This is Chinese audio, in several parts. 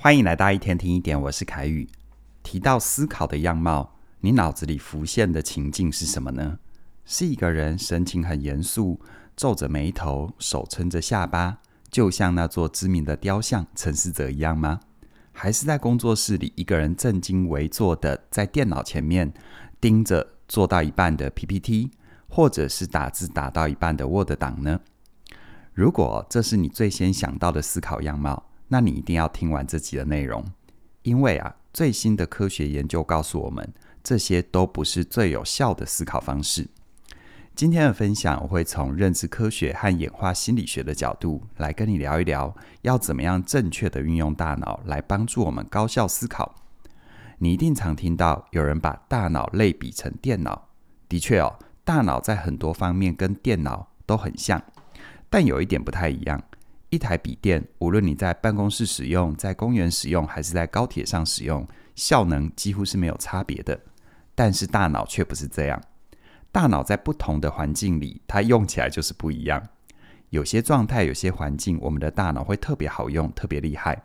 欢迎来到一天听一点，我是凯宇。提到思考的样貌，你脑子里浮现的情境是什么呢？是一个人神情很严肃，皱着眉头，手撑着下巴，就像那座知名的雕像沉思者一样吗？还是在工作室里，一个人正襟危坐的在电脑前面盯着做到一半的 PPT，或者是打字打到一半的 Word 档呢？如果这是你最先想到的思考样貌，那你一定要听完这集的内容，因为啊，最新的科学研究告诉我们，这些都不是最有效的思考方式。今天的分享，我会从认知科学和演化心理学的角度来跟你聊一聊，要怎么样正确的运用大脑来帮助我们高效思考。你一定常听到有人把大脑类比成电脑，的确哦，大脑在很多方面跟电脑都很像，但有一点不太一样。一台笔电，无论你在办公室使用、在公园使用，还是在高铁上使用，效能几乎是没有差别的。但是大脑却不是这样，大脑在不同的环境里，它用起来就是不一样。有些状态、有些环境，我们的大脑会特别好用、特别厉害。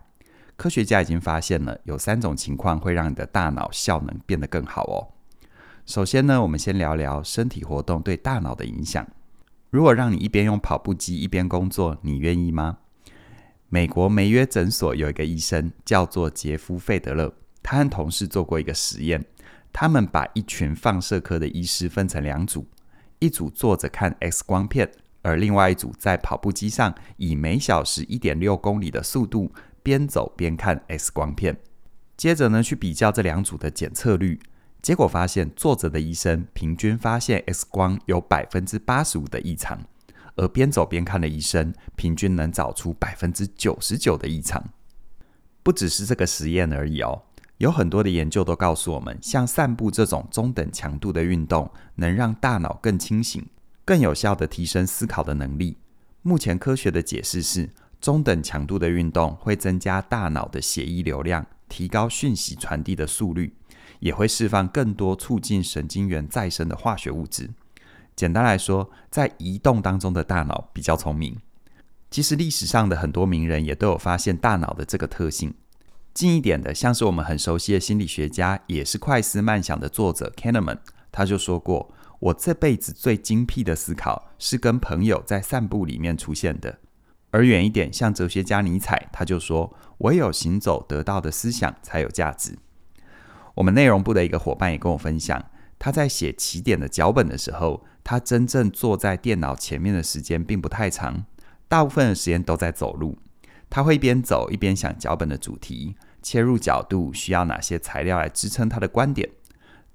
科学家已经发现了，有三种情况会让你的大脑效能变得更好哦。首先呢，我们先聊聊身体活动对大脑的影响。如果让你一边用跑步机一边工作，你愿意吗？美国梅约诊所有一个医生叫做杰夫·费德勒，他和同事做过一个实验，他们把一群放射科的医师分成两组，一组坐着看 X 光片，而另外一组在跑步机上以每小时一点六公里的速度边走边看 X 光片。接着呢，去比较这两组的检测率。结果发现，坐着的医生平均发现 X 光有百分之八十五的异常，而边走边看的医生平均能找出百分之九十九的异常。不只是这个实验而已哦，有很多的研究都告诉我们，像散步这种中等强度的运动，能让大脑更清醒，更有效地提升思考的能力。目前科学的解释是，中等强度的运动会增加大脑的血液流量，提高讯息传递的速率。也会释放更多促进神经元再生的化学物质。简单来说，在移动当中的大脑比较聪明。其实历史上的很多名人也都有发现大脑的这个特性。近一点的，像是我们很熟悉的心理学家，也是《快思慢想》的作者 Kahneman，他就说过：“我这辈子最精辟的思考是跟朋友在散步里面出现的。”而远一点，像哲学家尼采，他就说：“唯有行走得到的思想才有价值。”我们内容部的一个伙伴也跟我分享，他在写起点的脚本的时候，他真正坐在电脑前面的时间并不太长，大部分的时间都在走路。他会一边走一边想脚本的主题、切入角度，需要哪些材料来支撑他的观点。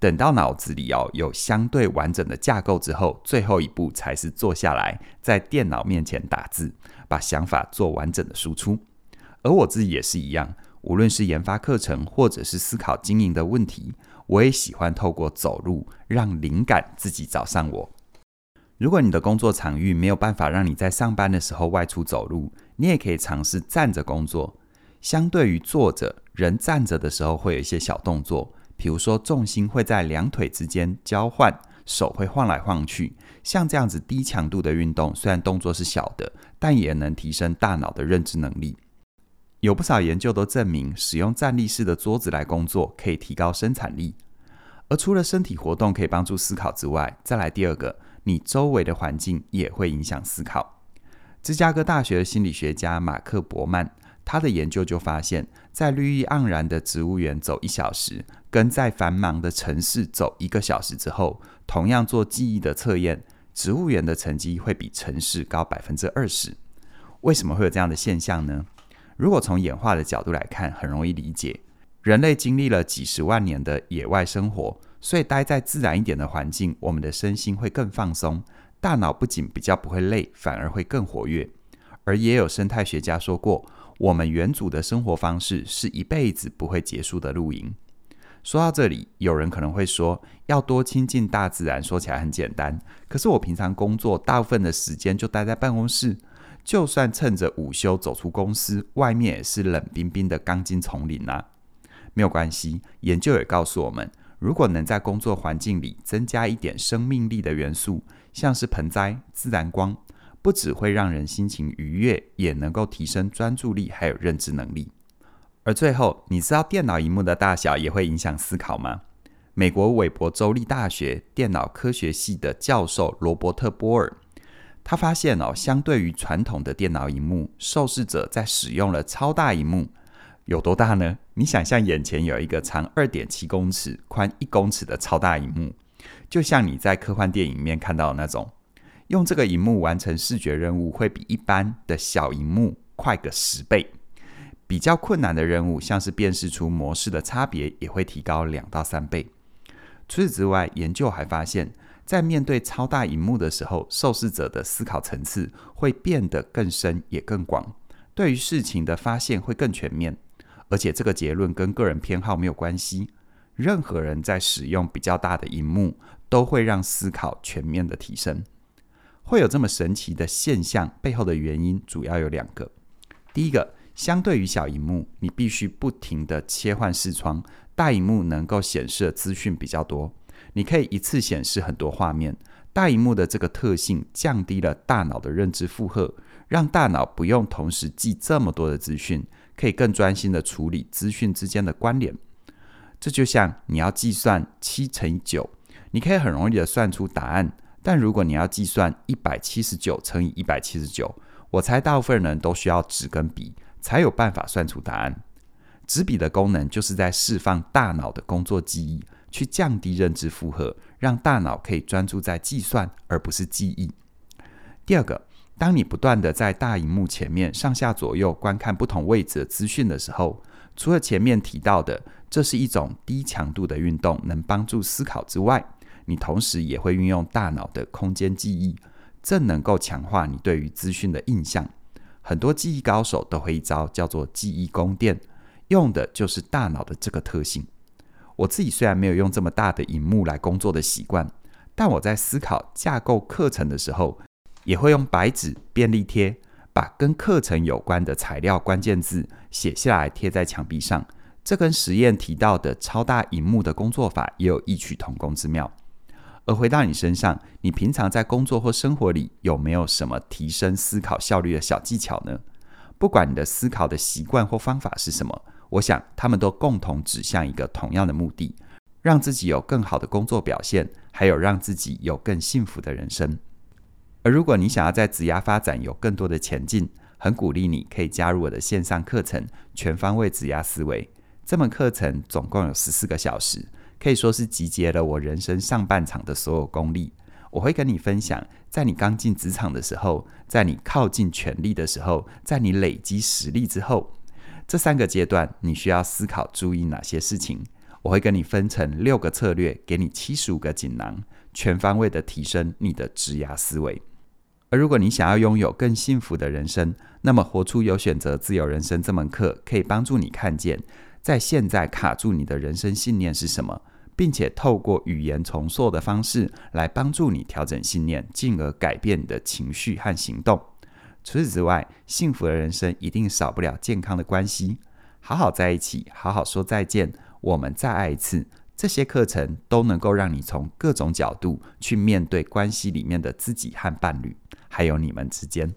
等到脑子里要有相对完整的架构之后，最后一步才是坐下来在电脑面前打字，把想法做完整的输出。而我自己也是一样。无论是研发课程，或者是思考经营的问题，我也喜欢透过走路让灵感自己找上我。如果你的工作场域没有办法让你在上班的时候外出走路，你也可以尝试站着工作。相对于坐着，人站着的时候会有一些小动作，比如说重心会在两腿之间交换，手会晃来晃去。像这样子低强度的运动，虽然动作是小的，但也能提升大脑的认知能力。有不少研究都证明，使用站立式的桌子来工作可以提高生产力。而除了身体活动可以帮助思考之外，再来第二个，你周围的环境也会影响思考。芝加哥大学的心理学家马克·伯曼，他的研究就发现，在绿意盎然的植物园走一小时，跟在繁忙的城市走一个小时之后，同样做记忆的测验，植物园的成绩会比城市高百分之二十。为什么会有这样的现象呢？如果从演化的角度来看，很容易理解。人类经历了几十万年的野外生活，所以待在自然一点的环境，我们的身心会更放松，大脑不仅比较不会累，反而会更活跃。而也有生态学家说过，我们远祖的生活方式是一辈子不会结束的露营。说到这里，有人可能会说，要多亲近大自然，说起来很简单。可是我平常工作大部分的时间就待在办公室。就算趁着午休走出公司，外面也是冷冰冰的钢筋丛林啊。没有关系，研究也告诉我们，如果能在工作环境里增加一点生命力的元素，像是盆栽、自然光，不只会让人心情愉悦，也能够提升专注力还有认知能力。而最后，你知道电脑荧幕的大小也会影响思考吗？美国韦伯州立大学电脑科学系的教授罗伯特·波尔，他发现哦，相对于传统的电脑荧幕，受试者在使用了超大荧幕，有多大呢？你想象眼前有一个长二点七公尺、宽一公尺的超大荧幕，就像你在科幻电影里面看到的那种，用这个荧幕完成视觉任务，会比一般的小荧幕快个十倍。比较困难的任务，像是辨识出模式的差别，也会提高两到三倍。除此之外，研究还发现，在面对超大荧幕的时候，受试者的思考层次会变得更深也更广，对于事情的发现会更全面。而且这个结论跟个人偏好没有关系，任何人在使用比较大的荧幕，都会让思考全面的提升。会有这么神奇的现象，背后的原因主要有两个，第一个。相对于小荧幕，你必须不停地切换视窗。大荧幕能够显示的资讯比较多，你可以一次显示很多画面。大荧幕的这个特性降低了大脑的认知负荷，让大脑不用同时记这么多的资讯，可以更专心地处理资讯之间的关联。这就像你要计算七乘以九，你可以很容易地算出答案。但如果你要计算一百七十九乘以一百七十九，我猜大部分人都需要纸跟笔。才有办法算出答案。纸笔的功能就是在释放大脑的工作记忆，去降低认知负荷，让大脑可以专注在计算而不是记忆。第二个，当你不断的在大荧幕前面上下左右观看不同位置的资讯的时候，除了前面提到的这是一种低强度的运动，能帮助思考之外，你同时也会运用大脑的空间记忆，这能够强化你对于资讯的印象。很多记忆高手都会一招叫做记忆宫殿，用的就是大脑的这个特性。我自己虽然没有用这么大的荧幕来工作的习惯，但我在思考架构课程的时候，也会用白纸、便利贴，把跟课程有关的材料、关键字写下来贴在墙壁上。这跟实验提到的超大荧幕的工作法也有异曲同工之妙。而回到你身上，你平常在工作或生活里有没有什么提升思考效率的小技巧呢？不管你的思考的习惯或方法是什么，我想他们都共同指向一个同样的目的：让自己有更好的工作表现，还有让自己有更幸福的人生。而如果你想要在职涯发展有更多的前进，很鼓励你可以加入我的线上课程《全方位职涯思维》。这门课程总共有十四个小时。可以说是集结了我人生上半场的所有功力。我会跟你分享，在你刚进职场的时候，在你靠近权力的时候，在你累积实力之后，这三个阶段你需要思考注意哪些事情。我会跟你分成六个策略，给你七十五个锦囊，全方位的提升你的职涯思维。而如果你想要拥有更幸福的人生，那么活出有选择自由人生这门课可以帮助你看见。在现在卡住你的人生信念是什么？并且透过语言重塑的方式来帮助你调整信念，进而改变你的情绪和行动。除此之外，幸福的人生一定少不了健康的关系。好好在一起，好好说再见，我们再爱一次。这些课程都能够让你从各种角度去面对关系里面的自己和伴侣，还有你们之间。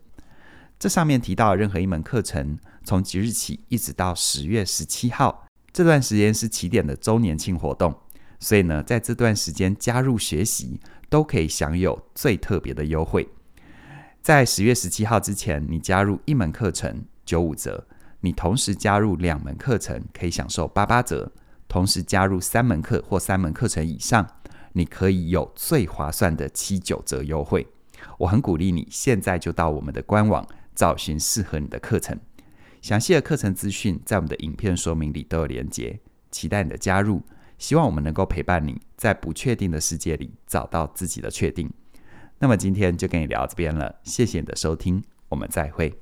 这上面提到任何一门课程，从即日起一直到十月十七号，这段时间是起点的周年庆活动，所以呢，在这段时间加入学习都可以享有最特别的优惠。在十月十七号之前，你加入一门课程九五折，你同时加入两门课程可以享受八八折，同时加入三门课或三门课程以上，你可以有最划算的七九折优惠。我很鼓励你现在就到我们的官网。找寻适合你的课程，详细的课程资讯在我们的影片说明里都有连结，期待你的加入。希望我们能够陪伴你在不确定的世界里找到自己的确定。那么今天就跟你聊这边了，谢谢你的收听，我们再会。